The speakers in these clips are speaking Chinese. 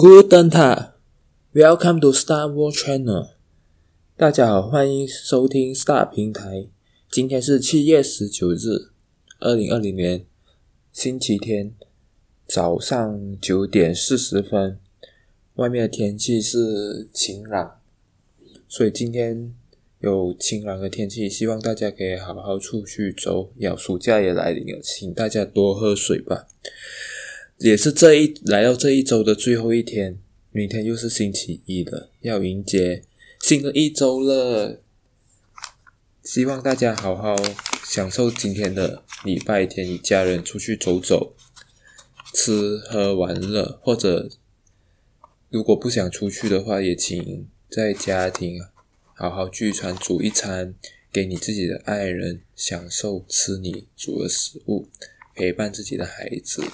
Guten t a welcome to Star World Channel。大家好，欢迎收听 Star 平台。今天是七月十九日，二零二零年星期天早上九点四十分。外面的天气是晴朗，所以今天有晴朗的天气，希望大家可以好好出去走。要暑假也来临了，请大家多喝水吧。也是这一来到这一周的最后一天，明天又是星期一了，要迎接新的一周了。希望大家好好享受今天的礼拜天，与家人出去走走，吃喝玩乐，或者如果不想出去的话，也请在家庭好好聚餐，煮一餐给你自己的爱人，享受吃你煮的食物，陪伴自己的孩子。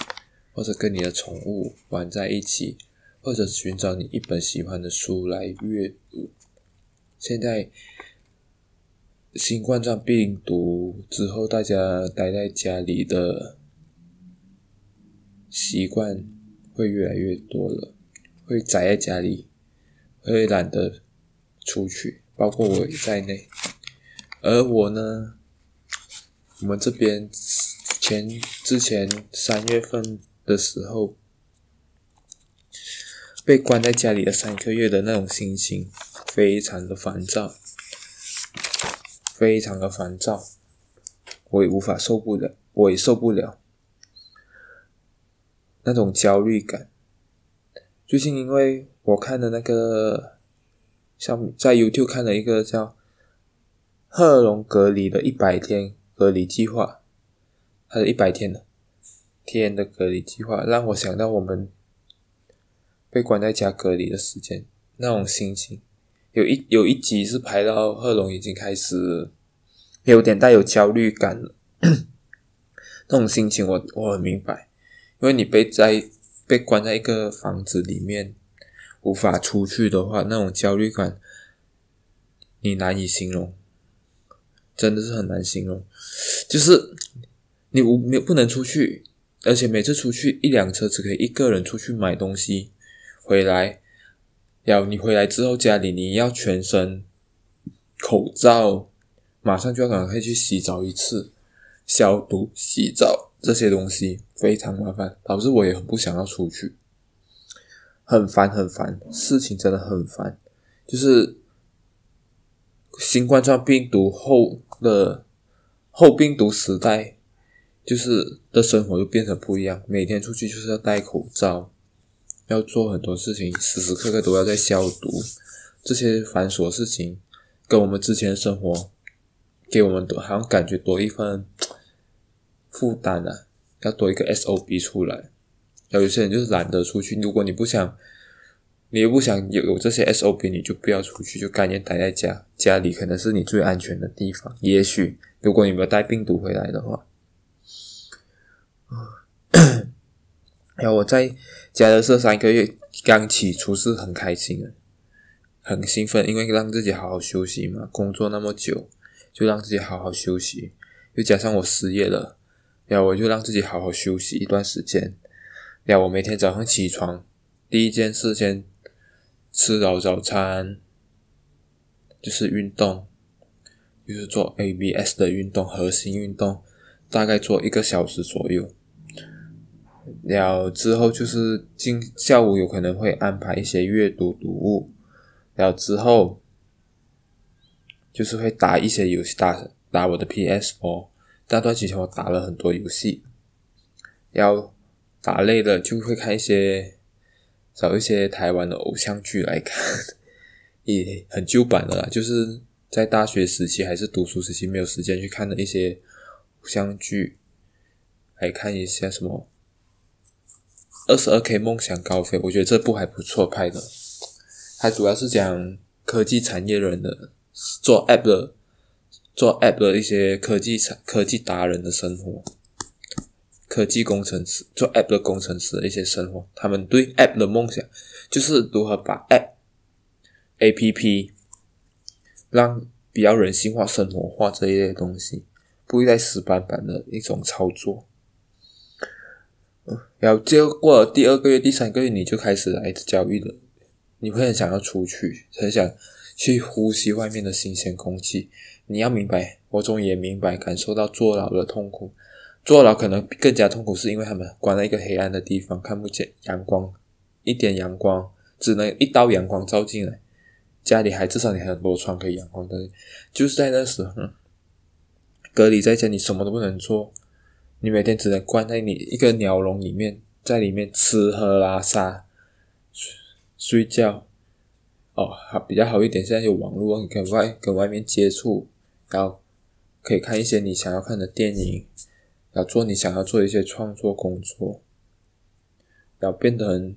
或者跟你的宠物玩在一起，或者寻找你一本喜欢的书来阅读。现在新冠状病毒之后，大家待在家里的习惯会越来越多了，会宅在家里，会懒得出去，包括我也在内。而我呢，我们这边前之前三月份。的时候，被关在家里的三个月的那种心情，非常的烦躁，非常的烦躁，我也无法受不了，我也受不了那种焦虑感。最近因为我看的那个，像在 YouTube 看了一个叫“贺龙隔离的一百天隔离计划”，还有一百天的。天的隔离计划让我想到我们被关在家隔离的时间，那种心情。有一有一集是拍到贺龙已经开始有点带有焦虑感了，那种心情我我很明白，因为你被在被关在一个房子里面无法出去的话，那种焦虑感你难以形容，真的是很难形容，就是你无没有不能出去。而且每次出去一辆车只可以一个人出去买东西，回来，要你回来之后家里你要全身口罩，马上就要赶快去洗澡一次，消毒洗澡这些东西非常麻烦，导致我也很不想要出去，很烦很烦，事情真的很烦，就是新冠状病毒后的后病毒时代。就是的生活就变成不一样，每天出去就是要戴口罩，要做很多事情，时时刻刻都要在消毒，这些繁琐事情跟我们之前的生活给我们多好像感觉多一份负担啊，要多一个 SOP 出来。有一些人就是懒得出去，如果你不想，你又不想有有这些 SOP，你就不要出去，就干脆待在家，家里可能是你最安全的地方。也许如果你没有带病毒回来的话。然后我在家的这三个月刚起初是很开心的，很兴奋，因为让自己好好休息嘛。工作那么久，就让自己好好休息。又加上我失业了，然后我就让自己好好休息一段时间。然后我每天早上起床，第一件事先吃早早餐，就是运动，就是做 ABS 的运动，核心运动，大概做一个小时左右。了之后就是今下午有可能会安排一些阅读读物，了之后就是会打一些游戏，打打我的 PS4。那段期间我打了很多游戏，要打累了就会看一些，找一些台湾的偶像剧来看，也很旧版的啦，就是在大学时期还是读书时期没有时间去看的一些偶像剧，来看一下什么。二十二 K 梦想高飞，我觉得这部还不错拍的，它主要是讲科技产业人的做 App 的做 App 的一些科技产科技达人的生活，科技工程师做 App 的工程师的一些生活，他们对 App 的梦想就是如何把 App APP 让比较人性化、生活化这一类东西，不会再死板板的一种操作。然后就过了第二个月、第三个月，你就开始来焦虑了。你会很想要出去，很想去呼吸外面的新鲜空气。你要明白，我终于也明白，感受到坐牢的痛苦。坐牢可能更加痛苦，是因为他们关在一个黑暗的地方，看不见阳光，一点阳光，只能一道阳光照进来。家里还至少你还有很多窗可以阳光的，就是在那时候，隔离在家，你什么都不能做。你每天只能关在你一个鸟笼里面，在里面吃喝拉撒睡睡觉。哦，好比较好一点，现在有网络，你可以外跟外面接触，然后可以看一些你想要看的电影，要做你想要做一些创作工作，要变得很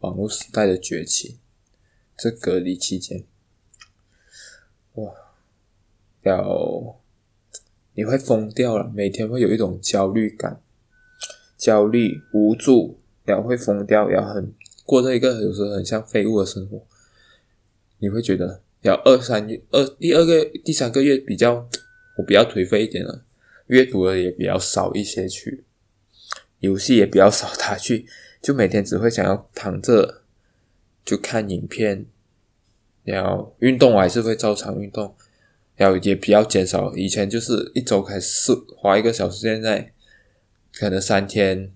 网络时代的崛起。这隔离期间，哇，要。你会疯掉了，每天会有一种焦虑感、焦虑、无助，然后会疯掉，然后很过着一个有时候很像废物的生活。你会觉得，要二三月二第二个、第三个月比较，我比较颓废一点了，阅读的也比较少一些去，游戏也比较少打去，就每天只会想要躺着就看影片，然后运动我还是会照常运动。要也比较减少，以前就是一周开始花一个小时，现在可能三天，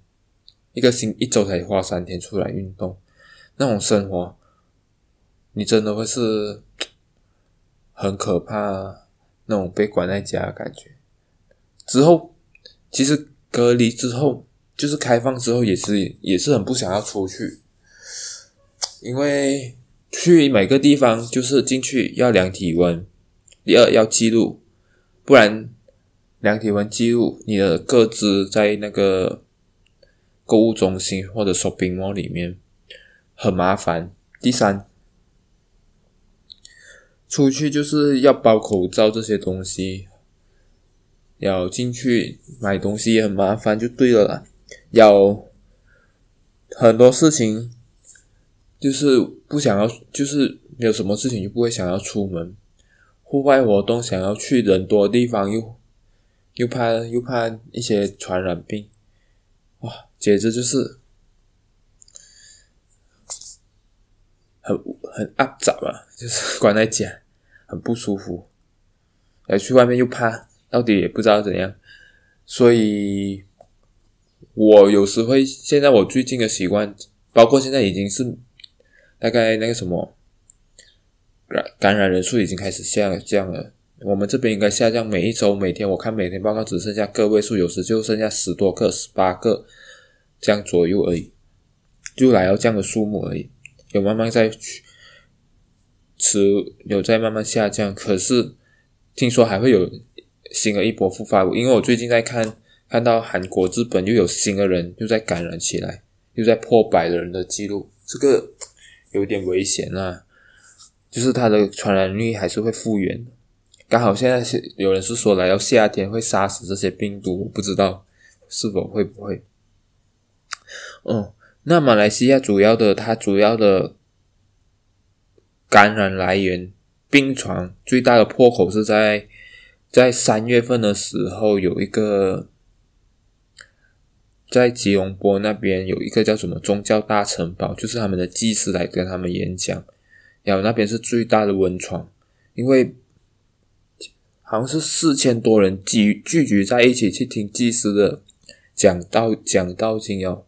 一个星一周才花三天出来运动，那种生活，你真的会是很可怕，那种被关在家的感觉。之后，其实隔离之后，就是开放之后，也是也是很不想要出去，因为去每个地方就是进去要量体温。第二要记录，不然量体温记录你的个资在那个购物中心或者 shopping mall 里面很麻烦。第三，出去就是要包口罩这些东西，要进去买东西也很麻烦，就对了啦。要很多事情就是不想要，就是没有什么事情就不会想要出门。户外活动想要去人多的地方，又又怕又怕一些传染病，哇，简直就是很很阿杂啊，就是 关在家，很不舒服。要去外面又怕，到底也不知道怎样，所以我有时会，现在我最近的习惯，包括现在已经是大概那个什么。感染人数已经开始下降了，我们这边应该下降。每一周、每天，我看每天报告只剩下个位数，有时就剩下十多个、十八个这样左右而已，就来到这样的数目而已。有慢慢在持，有在慢慢下降。可是听说还会有新的一波复发，因为我最近在看，看到韩国、日本又有新的人又在感染起来，又在破百的人的记录，这个有点危险啊。就是它的传染率还是会复原，刚好现在是有人是说来到夏天会杀死这些病毒，我不知道是否会不会。哦，那马来西亚主要的它主要的感染来源病床最大的破口是在在三月份的时候有一个在吉隆坡那边有一个叫什么宗教大城堡，就是他们的祭司来跟他们演讲。然后那边是最大的温床，因为好像是四千多人聚聚集在一起去听祭司的讲道讲道经哦，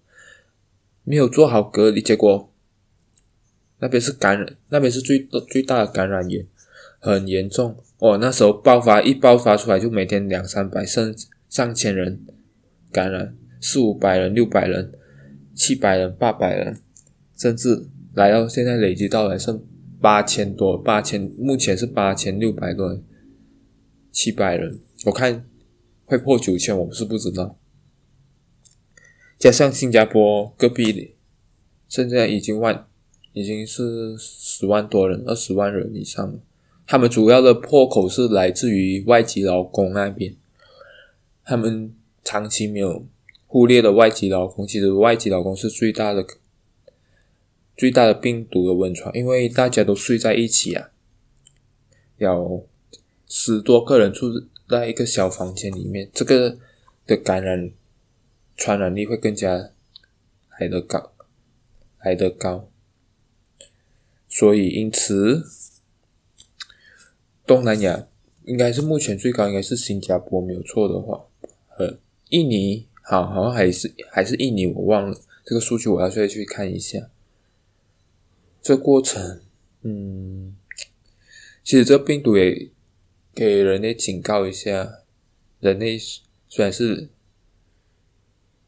没有做好隔离，结果那边是感染，那边是最最大的感染源，很严重哦。那时候爆发一爆发出来，就每天两三百甚至上千人感染，四五百人、六百人、七百人、八百人，甚至来到现在累积到来剩。八千多，八千，目前是八千六百多人，七百人，我看会破九千，我是不知道。加上新加坡隔壁的，现在已经万，已经是十万多人，二十万人以上了。他们主要的破口是来自于外籍劳工那边，他们长期没有忽略的外籍劳工，其实外籍劳工是最大的。最大的病毒的温床，因为大家都睡在一起啊，有十多个人住在一个小房间里面，这个的感染传染力会更加来得高，来得高。所以因此，东南亚应该是目前最高，应该是新加坡，没有错的话，和印尼，好，好像还是还是印尼，我忘了这个数据，我要再去看一下。这过程，嗯，其实这病毒也给人类警告一下，人类虽然是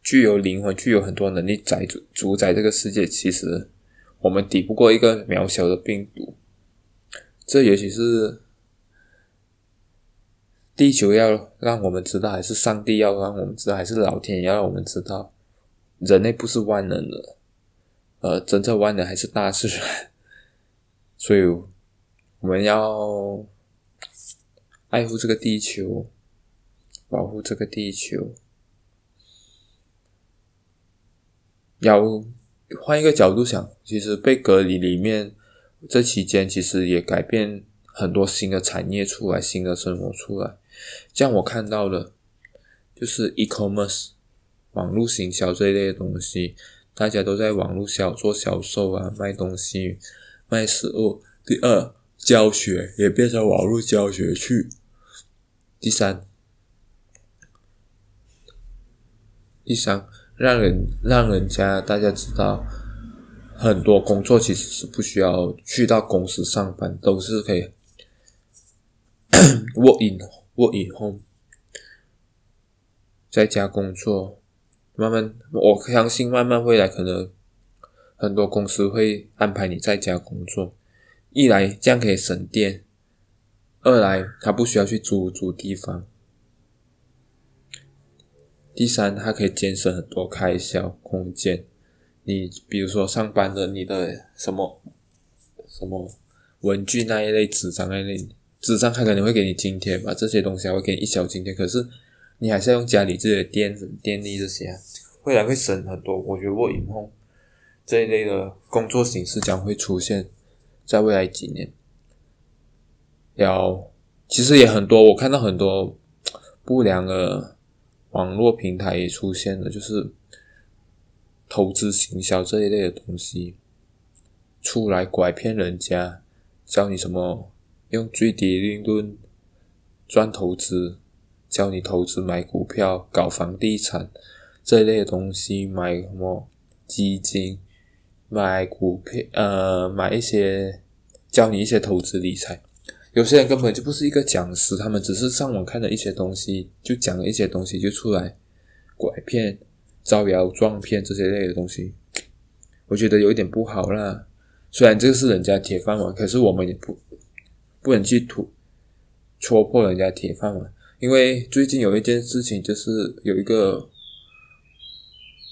具有灵魂、具有很多能力宰主主宰这个世界，其实我们抵不过一个渺小的病毒。这也许是地球要让我们知道，还是上帝要让我们知道，还是老天爷要让我们知道，人类不是万能的。呃，真正玩的还是大自然，所以我们要爱护这个地球，保护这个地球。要换一个角度想，其实被隔离里面这期间，其实也改变很多新的产业出来，新的生活出来。像我看到的，就是 e-commerce 网络行销这一类的东西。大家都在网络销做销售啊，卖东西、卖食物。第二，教学也变成网络教学去。第三，第三，让人让人家大家知道，很多工作其实是不需要去到公司上班，都是可以 work in work in home，在家工作。慢慢，我相信慢慢未来可能很多公司会安排你在家工作。一来这样可以省电，二来他不需要去租租地方，第三他可以节省很多开销空间。你比如说上班的你的什么什么文具那一类纸张那一类纸张，他可能会给你津贴吧，这些东西还会给你一小津贴，可是。你还是要用家里自己的电电力这些，啊未来会省很多。我觉得 work from home 这一类的工作形式将会出现在未来几年。要其实也很多，我看到很多不良的网络平台也出现了，就是投资行销这一类的东西出来拐骗人家，教你什么用最低利润赚投资。教你投资买股票、搞房地产这一类的东西，买什么基金、买股票，呃，买一些教你一些投资理财。有些人根本就不是一个讲师，他们只是上网看了一些东西，就讲了一些东西就出来拐骗、招摇撞骗这些类的东西。我觉得有一点不好啦。虽然这个是人家铁饭碗，可是我们也不不能去突戳破人家铁饭碗。因为最近有一件事情，就是有一个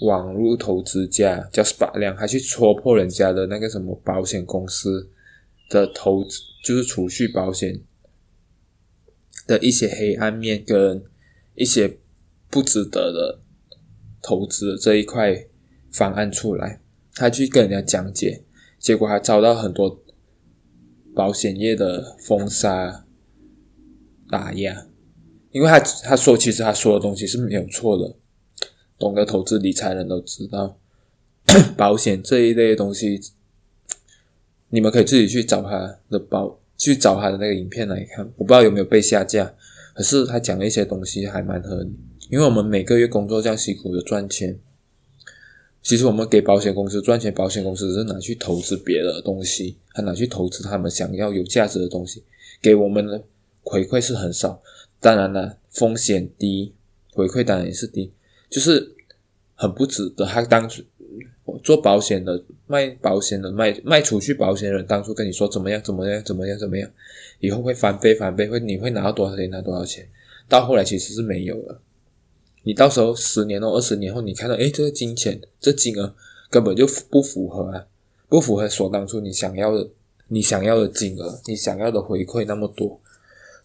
网络投资家叫 Spark 亮，还去戳破人家的那个什么保险公司的投资，就是储蓄保险的一些黑暗面跟一些不值得的投资这一块方案出来，他去跟人家讲解，结果还遭到很多保险业的封杀打压。因为他他说，其实他说的东西是没有错的，懂得投资理财人都知道，保险这一类东西，你们可以自己去找他的保，去找他的那个影片来看。我不知道有没有被下架，可是他讲的一些东西还蛮合理。因为我们每个月工作这样辛苦的赚钱，其实我们给保险公司赚钱，保险公司是拿去投资别的东西，他拿去投资他们想要有价值的东西，给我们的回馈是很少。当然了，风险低，回馈当然也是低，就是很不值得。他当初做保险的、卖保险的、卖卖出去保险的人，当初跟你说怎么样、怎么样、怎么样、怎么样，以后会翻倍、翻倍，会你会拿到多少钱？拿多少钱？到后来其实是没有了。你到时候十年后、二十年后，你看到，诶，这个金钱、这金额根本就不符合啊，不符合所当初你想要的、你想要的金额、你想要的回馈那么多。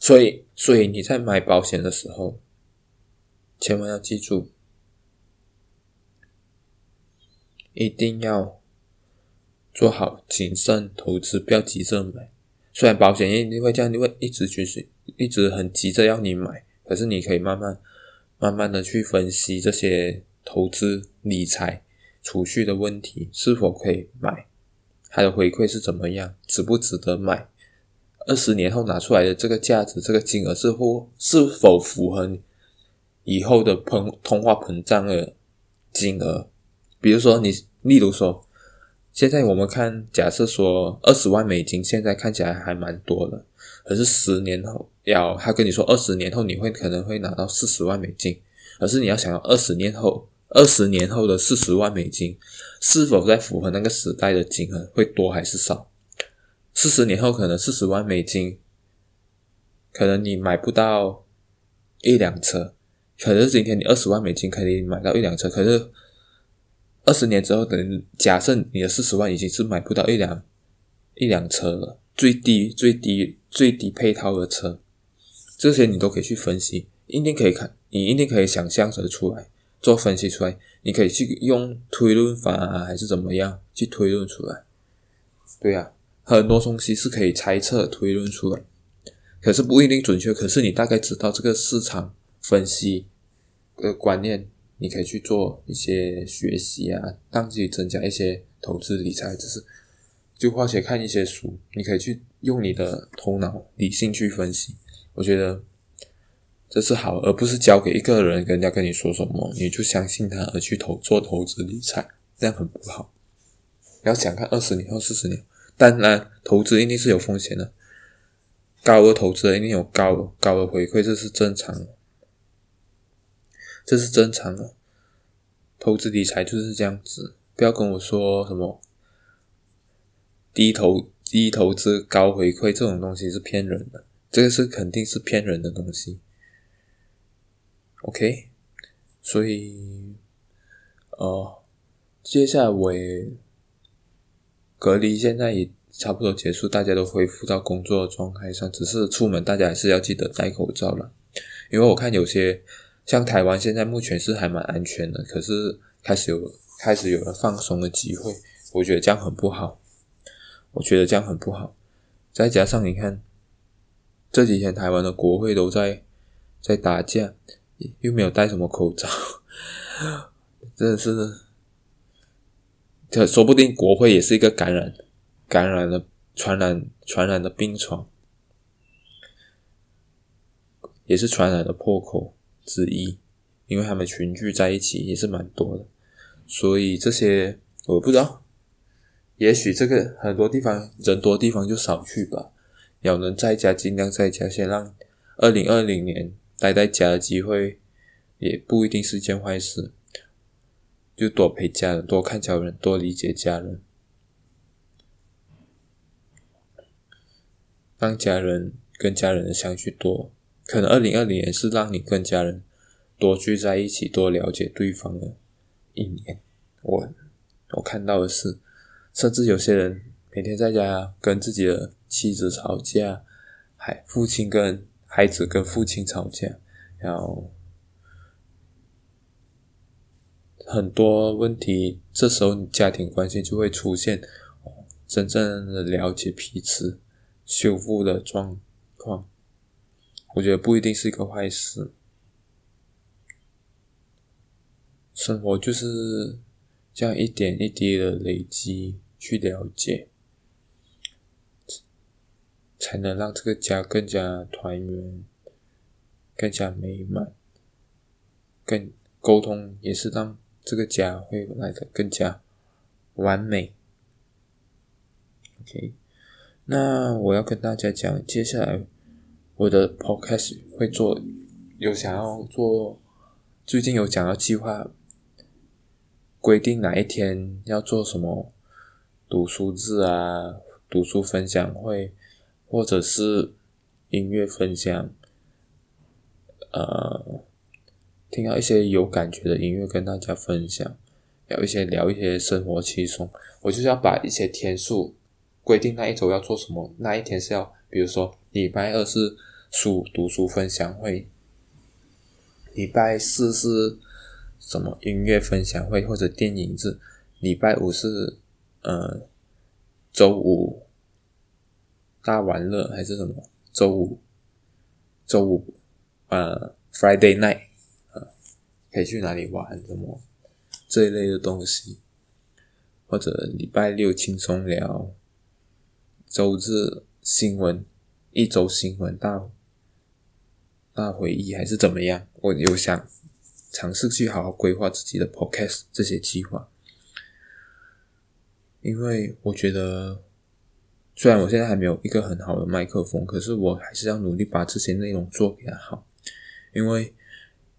所以，所以你在买保险的时候，千万要记住，一定要做好谨慎投资，不要急着买。虽然保险业你会这样，你会一直去，一直很急着要你买，可是你可以慢慢、慢慢的去分析这些投资理财储蓄的问题，是否可以买，它的回馈是怎么样，值不值得买？二十年后拿出来的这个价值，这个金额是否是否符合以后的膨通货膨胀的金额？比如说你，例如说，现在我们看，假设说二十万美金，现在看起来还蛮多的，可是十年后要他跟你说二十年后你会可能会拿到四十万美金，可是你要想要二十年后，二十年后的四十万美金是否在符合那个时代的金额，会多还是少？四十年后可能四十万美金，可能你买不到一辆车，可是今天你二十万美金可以买到一辆车，可是二十年之后，等假设你的四十万已经是买不到一辆一辆车了，最低最低最低配套的车，这些你都可以去分析，一定可以看，你一定可以想象得出来，做分析出来，你可以去用推论法啊，还是怎么样去推论出来，对呀、很多东西是可以猜测推论出来，可是不一定准确。可是你大概知道这个市场分析的观念，你可以去做一些学习啊，让自己增加一些投资理财知识。就花钱看一些书，你可以去用你的头脑理性去分析。我觉得这是好，而不是交给一个人，人家跟你说什么你就相信他而去投做投资理财，这样很不好。你要想看二十年后、四十年。当然，投资一定是有风险的，高额投资一定有高高的回馈，这是正常的，这是正常的。投资理财就是这样子，不要跟我说什么低投低投资高回馈这种东西是骗人的，这个是肯定是骗人的东西。OK，所以，呃，接下来我也。隔离现在也差不多结束，大家都恢复到工作的状态上，只是出门大家还是要记得戴口罩了。因为我看有些像台湾现在目前是还蛮安全的，可是开始有开始有了放松的机会，我觉得这样很不好。我觉得这样很不好。再加上你看这几天台湾的国会都在在打架，又没有戴什么口罩，真的是。这说不定国会也是一个感染、感染的、传染、传染的病床，也是传染的破口之一。因为他们群聚在一起也是蛮多的，所以这些我不知道。也许这个很多地方人多地方就少去吧。要能在家尽量在家，先让二零二零年待在家的机会，也不一定是件坏事。就多陪家人，多看家人，多理解家人，让家人跟家人的相聚多。可能二零二零年是让你跟家人多聚在一起，多了解对方的一年。我我看到的是，甚至有些人每天在家跟自己的妻子吵架，还父亲跟孩子跟父亲吵架，然后。很多问题，这时候你家庭关系就会出现真正的了解彼此、修复的状况。我觉得不一定是一个坏事。生活就是这样一点一滴的累积，去了解，才能让这个家更加团圆、更加美满。更沟通也是让。这个家会来的更加完美。OK，那我要跟大家讲，接下来我的 Podcast 会做，有想要做，最近有讲到计划，规定哪一天要做什么读书日啊，读书分享会，或者是音乐分享，呃。听到一些有感觉的音乐跟大家分享，聊一些聊一些生活轻松。我就是要把一些天数规定，那一周要做什么，那一天是要，比如说礼拜二是书读书分享会，礼拜四是什么音乐分享会或者电影日，礼拜五是呃周五大玩乐还是什么周五周五呃 Friday night。可以去哪里玩？什么这一类的东西，或者礼拜六轻松聊，周日新闻，一周新闻大大回忆还是怎么样？我有想尝试去好好规划自己的 podcast 这些计划，因为我觉得。虽然我现在还没有一个很好的麦克风，可是我还是要努力把这些内容做给它好。因为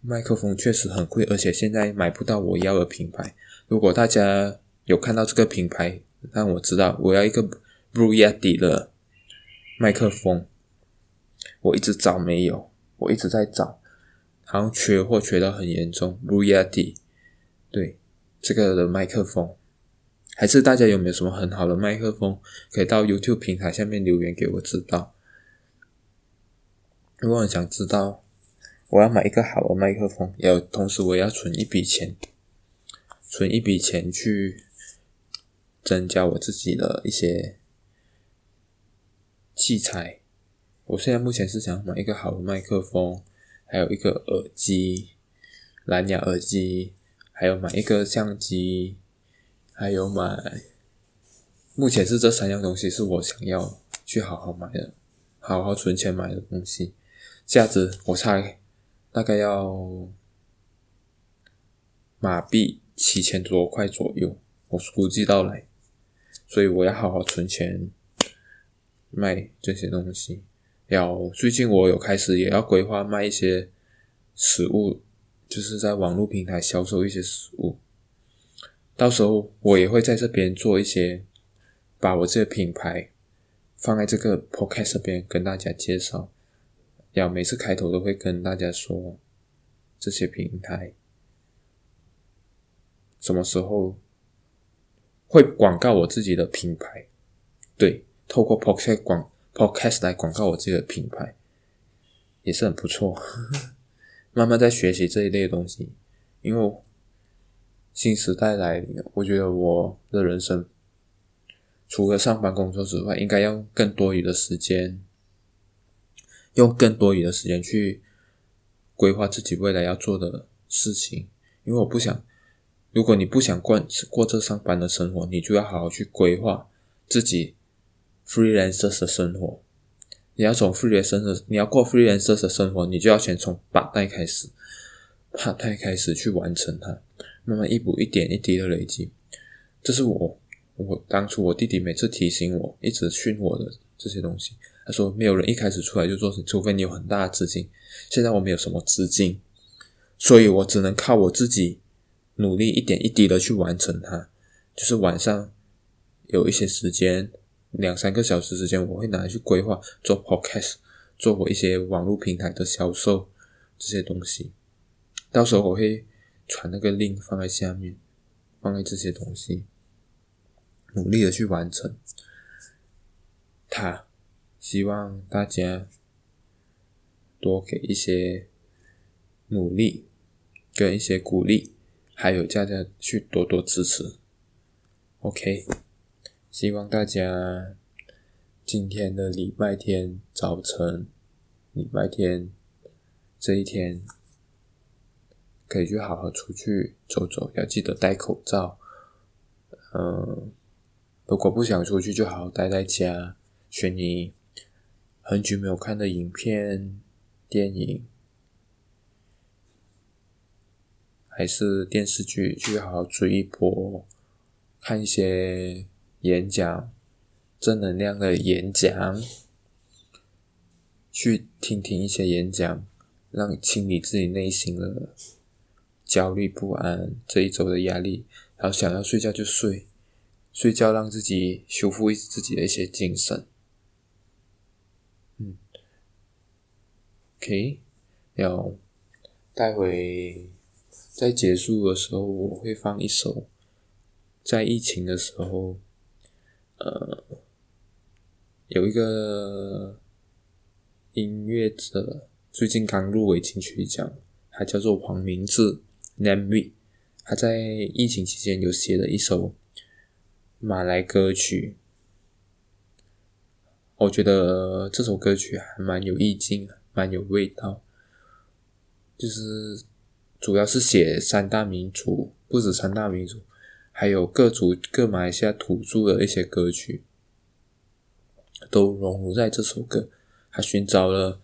麦克风确实很贵，而且现在买不到我要的品牌。如果大家有看到这个品牌，让我知道我要一个 Blue Yeti 的麦克风，我一直找没有，我一直在找，好像缺货缺到很严重。Blue Yeti，对，这个的麦克风。还是大家有没有什么很好的麦克风，可以到 YouTube 平台下面留言给我知道。如果很想知道，我要买一个好的麦克风，也有同时我也要存一笔钱，存一笔钱去增加我自己的一些器材。我现在目前是想买一个好的麦克风，还有一个耳机，蓝牙耳机，还有买一个相机。还有买，目前是这三样东西是我想要去好好买的，好好存钱买的东西，价值我猜大概要马币七千多块左右，我估计到来，所以我要好好存钱卖这些东西。要最近我有开始也要规划卖一些食物，就是在网络平台销售一些食物。到时候我也会在这边做一些，把我这个品牌放在这个 podcast 这边跟大家介绍。要每次开头都会跟大家说这些平台什么时候会广告我自己的品牌。对，透过 podcast 广 podcast 来广告我自己的品牌也是很不错。慢慢在学习这一类的东西，因为。新时代来临，我觉得我的人生除了上班工作之外，应该用更多余的时间，用更多余的时间去规划自己未来要做的事情。因为我不想，如果你不想过过这上班的生活，你就要好好去规划自己 freelancer 的生活。你要从 freelancer，你要过 freelancer 的生活，你就要先从 part time 开始，part time 开始去完成它。慢慢一步一点一滴的累积，这是我我当初我弟弟每次提醒我，一直训我的这些东西。他说，没有人一开始出来就做成，除非你有很大的资金。现在我没有什么资金，所以我只能靠我自己努力一点一滴的去完成它。就是晚上有一些时间，两三个小时时间，我会拿来去规划做 podcast，做我一些网络平台的销售这些东西。到时候我会。传那个 link 放在下面，放在这些东西，努力的去完成它。希望大家多给一些努力跟一些鼓励，还有大家去多多支持。OK，希望大家今天的礼拜天早晨，礼拜天这一天。可以去好好出去走走，要记得戴口罩。嗯，如果不想出去，就好好待在家，选你很久没有看的影片、电影，还是电视剧，去好好追一波，看一些演讲，正能量的演讲，去听听一些演讲，让清理自己内心的。焦虑不安，这一周的压力，然后想要睡觉就睡，睡觉让自己修复自己的一些精神。，OK，要待会在结束的时候，我会放一首在疫情的时候，呃，有一个音乐者最近刚入围金曲奖，他叫做黄明志。，Namwe，他在疫情期间有写了一首马来歌曲，我觉得这首歌曲还蛮有意境，蛮有味道。就是主要是写三大民族，不止三大民族，还有各族各马来西亚土著的一些歌曲，都融入在这首歌。他寻找了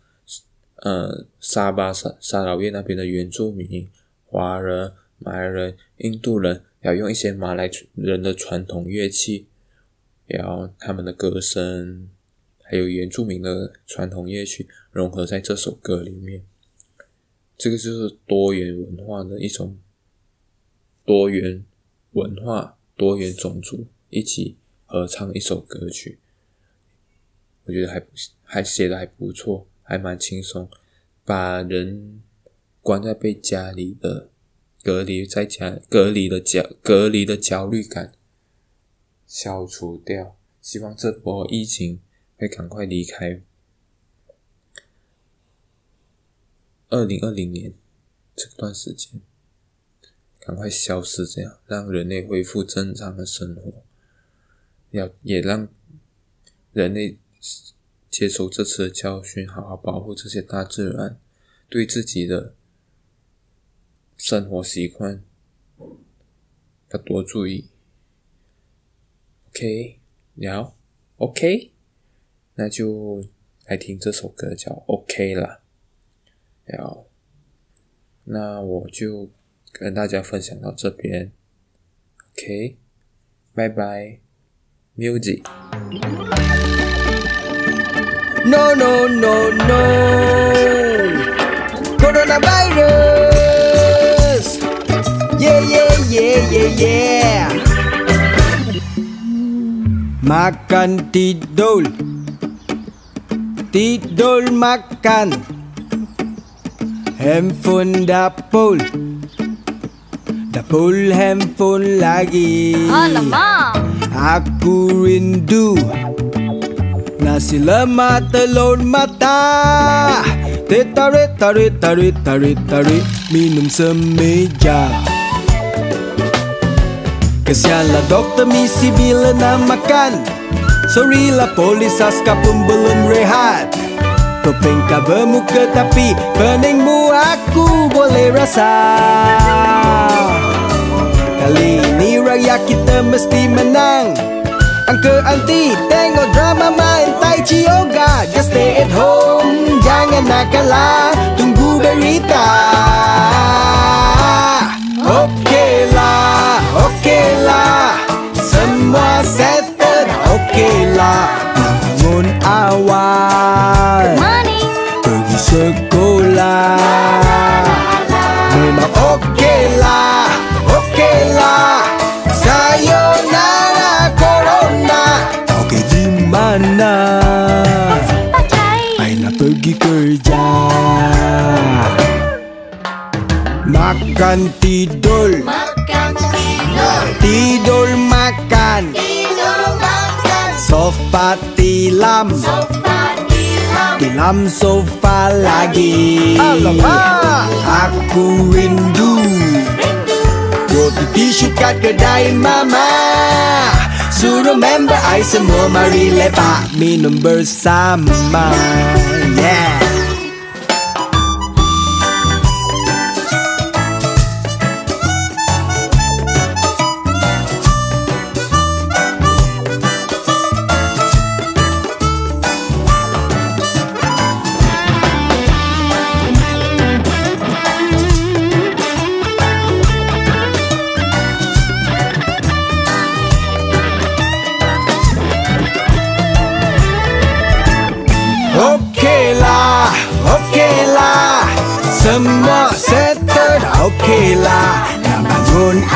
呃沙巴沙沙劳越那边的原住民、华人、马来人、印度人，要用一些马来人的传统乐器，然后他们的歌声，还有原住民的传统乐曲融合在这首歌里面。这个就是多元文化的一种多元文化、多元种族一起合唱一首歌曲，我觉得还不还写的还不错，还蛮轻松，把人关在被家里的隔离在家隔离的焦隔离的焦虑感消除掉。希望这波疫情会赶快离开。二零二零年这段时间，赶快消失，这样让人类恢复正常的生活，要也让人类接受这次的教训，好好保护这些大自然，对自己的生活习惯要多注意。OK，聊 OK，那就来听这首歌，叫 OK 啦。好，那我就跟大家分享到这边，OK，拜拜，Music。No no no no，Coronavirus，Yeah yeah yeah yeah yeah。Makan tidur, tidur makan。Handphone dapul Dapul handphone lagi. Alamak. Aku rindu. Nasi lemak telur mata Teh tarik tarik tarik tarik tarik Minum semeja. Kesianlah doktor misi bila nak makan Sorry lah polis askar pun belum rehat. Topeng cover muka tapi peningmu aku boleh rasa. Kali ini raya kita mesti menang. Angka anti tengok drama main tai chi yoga. Just stay at home jangan nak kalah tunggu berita. Okay lah, okay lah Semua settle, Makan tidur. Makan tidur. Tidur makan. Tidur makan. Sofa tilam. Sofa tilam. Sofa lagi. Alamak. Aku rindu. Roti tisu kat kedai mama. Suruh member I semua mari lepak Minum bersama. Yeah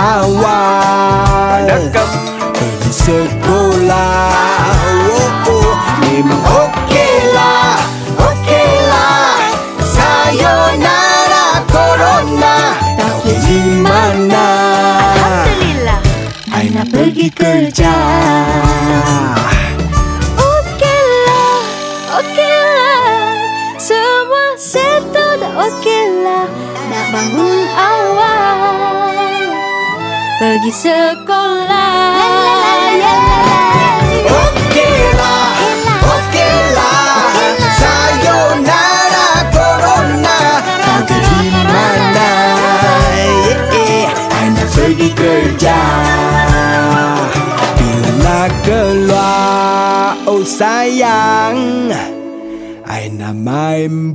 awal. Pergi sekolah. Oh, oh. Memang okey em